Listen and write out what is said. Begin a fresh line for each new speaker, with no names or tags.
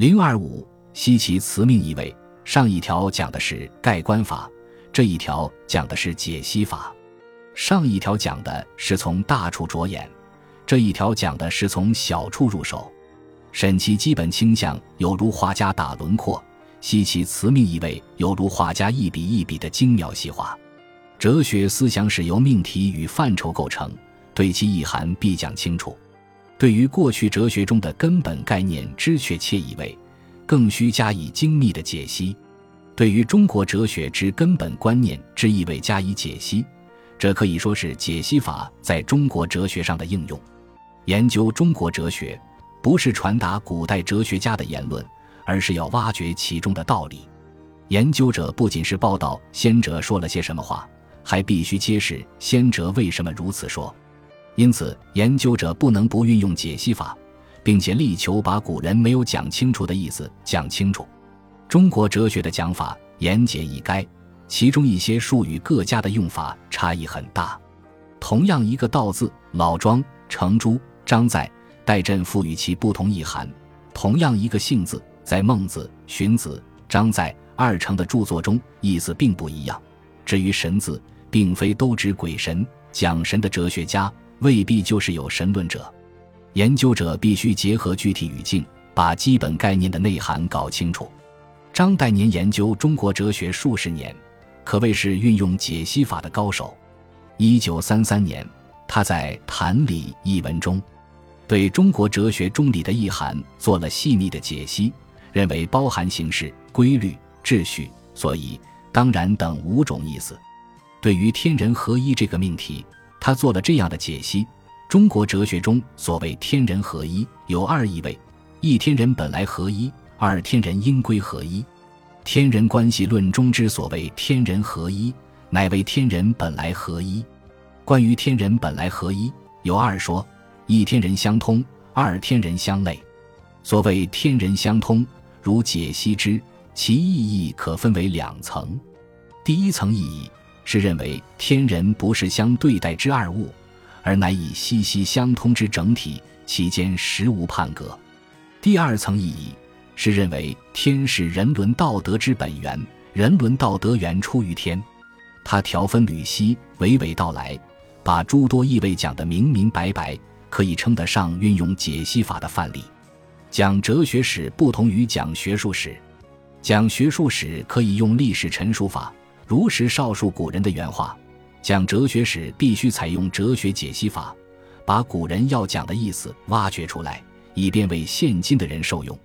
零二五，西其辞命意味。上一条讲的是盖棺法，这一条讲的是解析法。上一条讲的是从大处着眼，这一条讲的是从小处入手。审其基本倾向，有如画家打轮廓；析其辞命意味，有如画家一笔一笔的精妙细化。哲学思想是由命题与范畴构成，对其意涵必讲清楚。对于过去哲学中的根本概念知确切意味，更需加以精密的解析。对于中国哲学之根本观念之意味加以解析，这可以说是解析法在中国哲学上的应用。研究中国哲学。不是传达古代哲学家的言论，而是要挖掘其中的道理。研究者不仅是报道先哲说了些什么话，还必须揭示先哲为什么如此说。因此，研究者不能不运用解析法，并且力求把古人没有讲清楚的意思讲清楚。中国哲学的讲法言简意赅，其中一些术语各家的用法差异很大。同样一个“道”字，老庄、程朱、张载。代朕赋予其不同意涵。同样一个“性”字，在孟子、荀子、张载二程的著作中，意思并不一样。至于“神”字，并非都指鬼神。讲神的哲学家未必就是有神论者。研究者必须结合具体语境，把基本概念的内涵搞清楚。张岱年研究中国哲学数十年，可谓是运用解析法的高手。一九三三年，他在《谈理》一文中。对中国哲学中理的意涵做了细腻的解析，认为包含形式、规律、秩序，所以当然等五种意思。对于天人合一这个命题，他做了这样的解析：中国哲学中所谓天人合一有二意味，一天人本来合一，二天人应归合一。天人关系论中之所谓天人合一，乃为天人本来合一。关于天人本来合一，有二说。一天人相通，二天人相类。所谓天人相通，如解析之，其意义可分为两层。第一层意义是认为天人不是相对待之二物，而乃以息息相通之整体，其间实无判隔。第二层意义是认为天是人伦道德之本源，人伦道德源出于天。他条分缕析，娓娓道来，把诸多意味讲得明明白白。可以称得上运用解析法的范例。讲哲学史不同于讲学术史，讲学术史可以用历史陈述法，如实绍述古人的原话；讲哲学史必须采用哲学解析法，把古人要讲的意思挖掘出来，以便为现今的人受用。